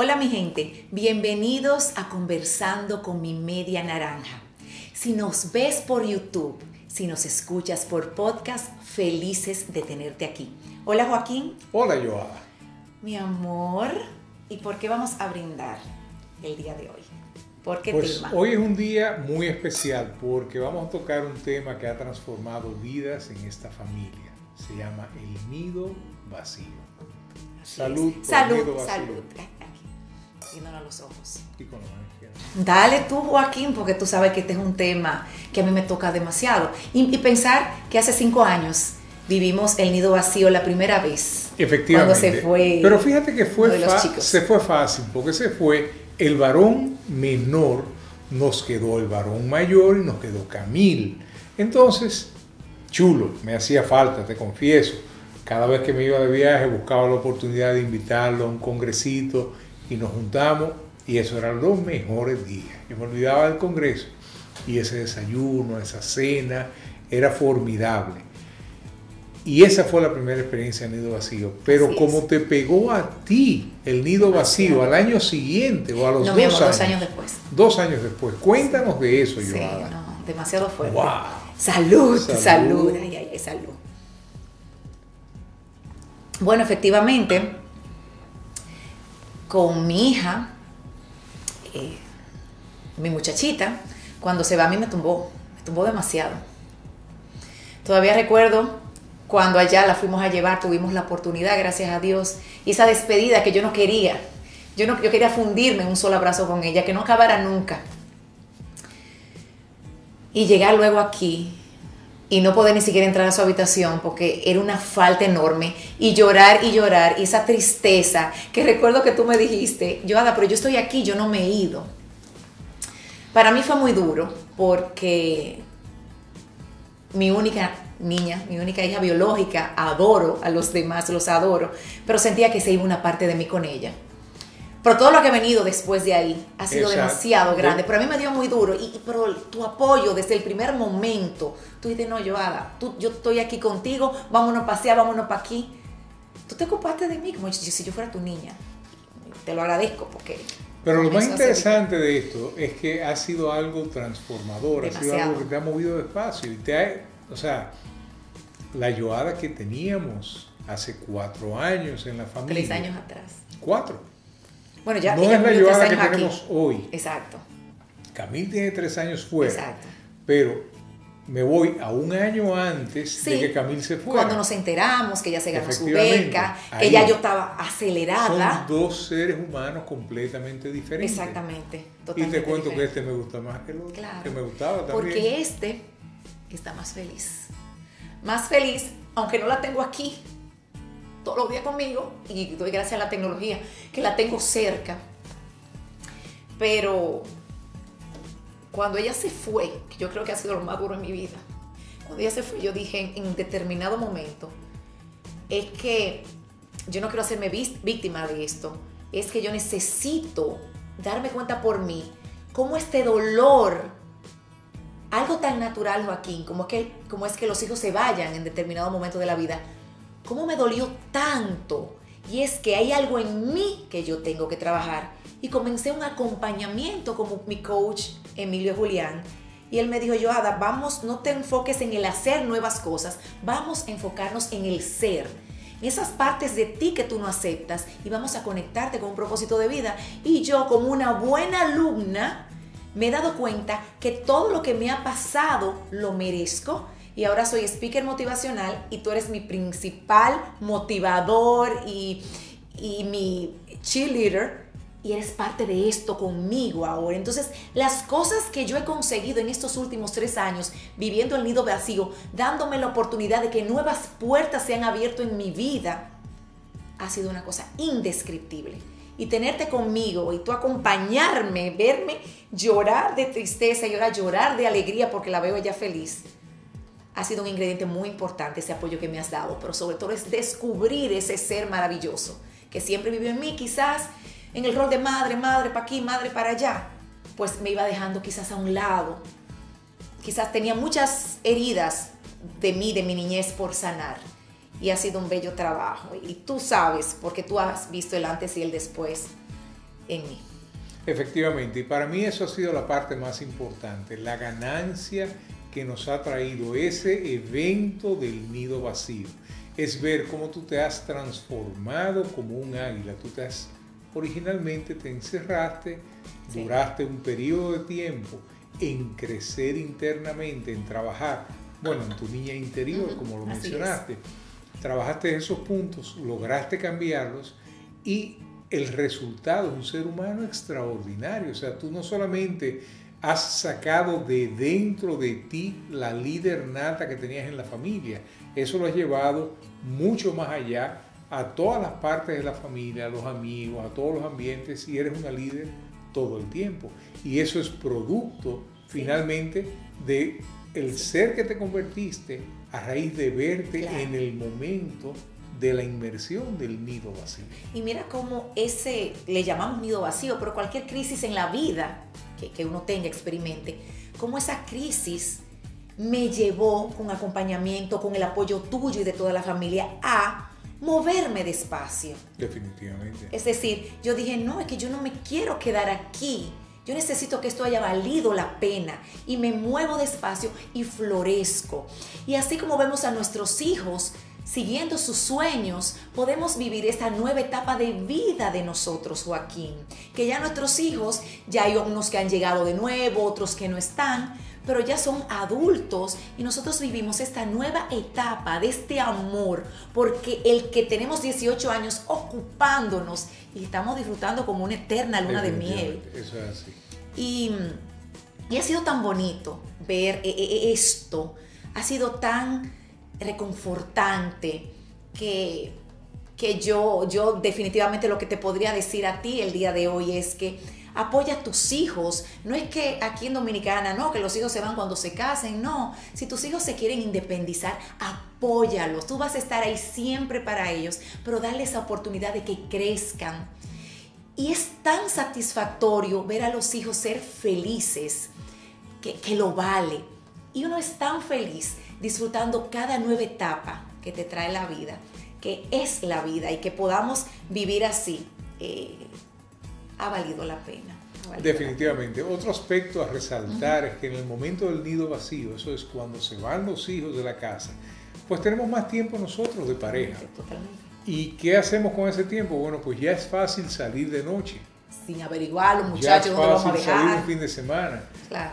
Hola mi gente, bienvenidos a Conversando con mi media naranja. Si nos ves por YouTube, si nos escuchas por podcast, felices de tenerte aquí. Hola Joaquín. Hola Joada. Mi amor, ¿y por qué vamos a brindar el día de hoy? ¿Por qué pues tema? Hoy es un día muy especial porque vamos a tocar un tema que ha transformado vidas en esta familia. Se llama el nido vacío. Salud. Por salud, el nido vacío. salud. A los ojos. Y con la mano izquierda. Dale tú, Joaquín, porque tú sabes que este es un tema que a mí me toca demasiado. Y, y pensar que hace cinco años vivimos el nido vacío la primera vez. Efectivamente. Cuando se fue. Pero fíjate que fue se fue fácil porque se fue el varón menor, nos quedó el varón mayor y nos quedó Camil. Entonces, chulo, me hacía falta, te confieso. Cada vez que me iba de viaje buscaba la oportunidad de invitarlo a un congresito y nos juntamos y eso eran los mejores días. Yo me olvidaba del congreso y ese desayuno, esa cena, era formidable. Y esa fue la primera experiencia en Nido Vacío. Pero como te pegó a ti el Nido Vacío al año siguiente o a los No, dos, años, dos años después. Dos años después. Cuéntanos de eso, Sí, no, demasiado fuerte. Wow. Salud, Salud. salud, ay, ay, salud. Bueno, efectivamente, con mi hija, eh, mi muchachita, cuando se va a mí me tumbó, me tumbó demasiado. Todavía recuerdo cuando allá la fuimos a llevar, tuvimos la oportunidad, gracias a Dios, y esa despedida que yo no quería. Yo, no, yo quería fundirme en un solo abrazo con ella, que no acabara nunca. Y llegar luego aquí y no poder ni siquiera entrar a su habitación porque era una falta enorme y llorar y llorar y esa tristeza que recuerdo que tú me dijiste, Joada, pero yo estoy aquí, yo no me he ido. Para mí fue muy duro porque mi única niña, mi única hija biológica, adoro a los demás, los adoro, pero sentía que se iba una parte de mí con ella. Pero todo lo que ha venido después de ahí ha sido Exacto. demasiado grande. Pero a mí me dio muy duro. Y, y- pero tu apoyo desde el primer momento, tú dices, no, Joada, tú, yo estoy aquí contigo, vámonos a pasear, vámonos para aquí. Tú te ocupaste de mí como si yo fuera tu niña. Te lo agradezco porque... Pero lo más hace interesante de esto es que ha sido algo transformador, ha sido algo que te ha movido despacio. Y te ha, o sea, la Joada que teníamos hace cuatro años en la familia. Tres años atrás. Cuatro. Bueno, ya no ella es la Joada que aquí. tenemos hoy. Exacto, Camil tiene tres años fuera. exacto. Pero me voy a un año antes Sí. de que Camil se fuera. Cuando nos enteramos que ella se ganó su beca, que ya yo estaba acelerada. Son dos seres humanos completamente diferentes. Exactamente. Y te cuento que este me gusta más que el otro. Claro. Que me gustaba también. Porque este está más feliz. Más feliz, aunque no la tengo aquí los días conmigo, y doy gracias a la tecnología, que la tengo cerca. Pero cuando ella se fue, yo creo que ha sido lo más duro en mi vida, cuando ella se fue, yo dije en, en determinado momento, es que yo no quiero hacerme víctima de esto, es que yo necesito darme cuenta por mí cómo este dolor, algo tan natural, Joaquín, como es que, como es que los hijos se vayan en determinado momento de la vida, cómo me dolió tanto. Y es que hay algo en mí que yo tengo que trabajar. Y comencé un acompañamiento como mi coach Emilio Julián. Y él me dijo, Joada, vamos, no te enfoques en el hacer nuevas cosas, vamos a enfocarnos en el ser. En esas partes de ti que tú no aceptas y vamos a conectarte con un propósito de vida. Y yo como una buena alumna me he dado cuenta que todo lo que me ha pasado lo merezco y ahora soy speaker motivacional y tú eres mi principal motivador y, y mi cheerleader y eres parte de esto conmigo ahora. Entonces, las cosas que yo he conseguido en estos últimos tres años, viviendo el nido vacío, dándome la oportunidad de que nuevas puertas se han abierto en mi vida, ha sido una cosa indescriptible. Y tenerte conmigo y tú acompañarme, verme llorar de tristeza y ahora llorar de alegría porque la veo ella feliz, ha sido un ingrediente muy importante ese apoyo que me has dado, pero sobre todo es descubrir ese ser maravilloso que siempre vivió en mí, quizás en el rol de madre, madre para aquí, madre para allá, pues me iba dejando quizás a un lado. Quizás tenía muchas heridas de mí, de mi niñez por sanar. Y ha sido un bello trabajo. Y tú sabes, porque tú has visto el antes y el después, en mí. Efectivamente, y para mí eso ha sido la parte más importante, la ganancia que nos ha traído ese evento del nido vacío. Es ver cómo tú te has transformado como un águila. Tú te has, originalmente te encerraste, duraste un periodo de tiempo en crecer internamente, en trabajar, bueno, en tu niña interior, como lo mencionaste. Trabajaste esos puntos, lograste cambiarlos y el resultado es un ser humano extraordinario. O sea, tú no solamente has sacado de dentro de ti la líder nata que tenías en la familia, eso lo has llevado mucho más allá a todas las partes de la familia, a los amigos, a todos los ambientes y eres una líder todo el tiempo. Y eso es producto finalmente de el ser que te convertiste a raíz de verte en el momento de la inmersión del nido vacío. Y mira cómo ese, le llamamos nido vacío, pero cualquier crisis en la vida que, que uno tenga, experimente, cómo esa crisis me llevó con acompañamiento, con el apoyo tuyo y de toda la familia a moverme despacio. Definitivamente. Es decir, yo dije, no, es que yo no me quiero quedar aquí. Yo necesito que esto haya valido la pena y me muevo despacio y florezco. Y así como vemos a nuestros hijos siguiendo sus sueños, podemos vivir esta nueva etapa de vida de nosotros, Joaquín. Que ya nuestros hijos, ya hay unos que han llegado de nuevo, otros que no están, pero ya son adultos y nosotros vivimos esta nueva etapa de este amor, porque el que tenemos 18 años ocupándonos y estamos disfrutando como una eterna luna de miel. Eso es así. Y, y ha sido tan bonito ver e, e, esto, ha sido tan reconfortante que, que yo, yo definitivamente lo que te podría decir a ti el día de hoy es que apoya a tus hijos. No es que aquí en Dominicana, no, que los hijos se van cuando se casen, no. Si tus hijos se quieren independizar, apóyalos. Tú vas a estar ahí siempre para ellos, pero dale esa oportunidad de que crezcan. Y es tan satisfactorio ver a los hijos ser felices, que, que lo vale. Y uno es tan feliz disfrutando cada nueva etapa que te trae la vida, que es la vida y que podamos vivir así, eh, ha valido la pena. Definitivamente. Otro aspecto a resaltar es que en el momento del nido vacío, eso es cuando se van los hijos de la casa, pues tenemos más tiempo nosotros de pareja. Totalmente. ¿Y qué hacemos con ese tiempo? Bueno, pues ya es fácil salir de noche sin averiguar los muchachos dónde vamos a dejar. salir un fin de semana.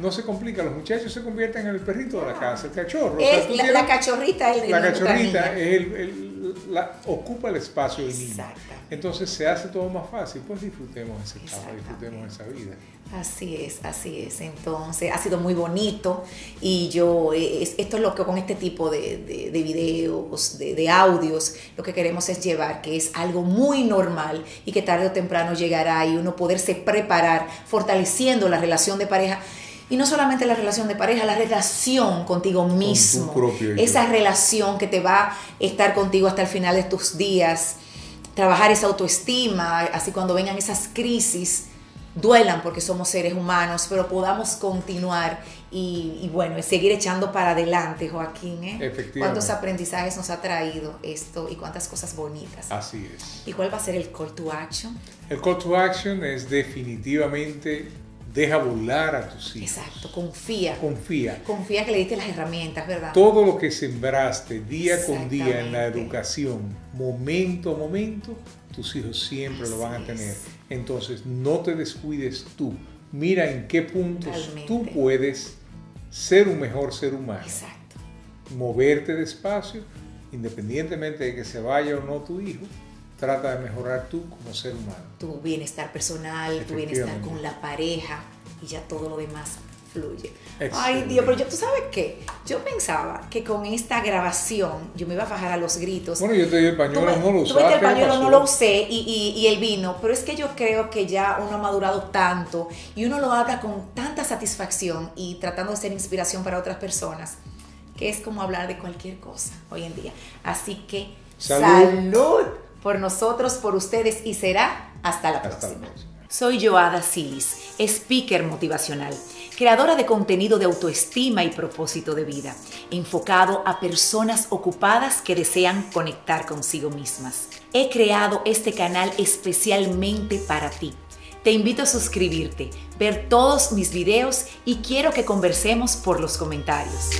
No se complica, los muchachos se convierten en el perrito de la casa, el cachorro. la, cachorrita es el La cachorrita es el, la, ocupa el espacio del niño. Entonces se hace todo más fácil, pues disfrutemos esa etapa, disfrutemos esa vida. Así es, así es. Entonces ha sido muy bonito y yo, esto es lo que con este tipo de, de, videos, de, de, audios, lo que queremos es llevar, que es algo muy normal y que tarde o temprano llegará y uno poderse preparar, fortaleciendo la relación de pareja. Y no solamente la relación de pareja, la relación contigo mismo. esa relación que te va a estar contigo hasta el final de tus días trabajar esa autoestima, así cuando vengan esas crisis, duelan porque somos seres humanos, pero podamos continuar y, bueno, seguir echando para adelante, Joaquín. ¿eh? ¿Cuántos aprendizajes nos ha traído esto y cuántas cosas bonitas? Así es. ¿Y cuál va a ser el call to action? El call to action es definitivamente Deja volar a tus hijos. Exacto, confía. Confía. Confía que le diste las herramientas, ¿verdad? Todo lo que sembraste día con día en la educación, momento a momento, tus hijos siempre lo van a tener. Entonces, no te descuides tú. Mira en qué puntos tú puedes ser un mejor ser humano. Exacto. Moverte despacio, independientemente de que se vaya o no tu hijo, trata de mejorar tú como ser humano. Tu bienestar personal, tu bienestar con la pareja y ya todo lo demás fluye. Ay Dios, pero yo, tú sabes qué, yo pensaba que con esta grabación yo me iba a bajar a los gritos. Bueno, yo te di el pañuelo, no lo usé. el pañuelo, no lo usé y, y, el vino, pero es que yo creo que ya uno ha madurado tanto y uno lo habla con tanta satisfacción y tratando de ser inspiración para otras personas, que es como hablar de cualquier cosa hoy en día. Así que, salud por nosotros, por ustedes y será hasta la próxima. Soy Joada Silis, speaker motivacional, creadora de contenido de autoestima y propósito de vida, enfocado a personas ocupadas que desean conectar consigo mismas. He creado este canal especialmente para ti Te invito a suscribirte, ver todos mis videos y quiero que conversemos por los comentarios.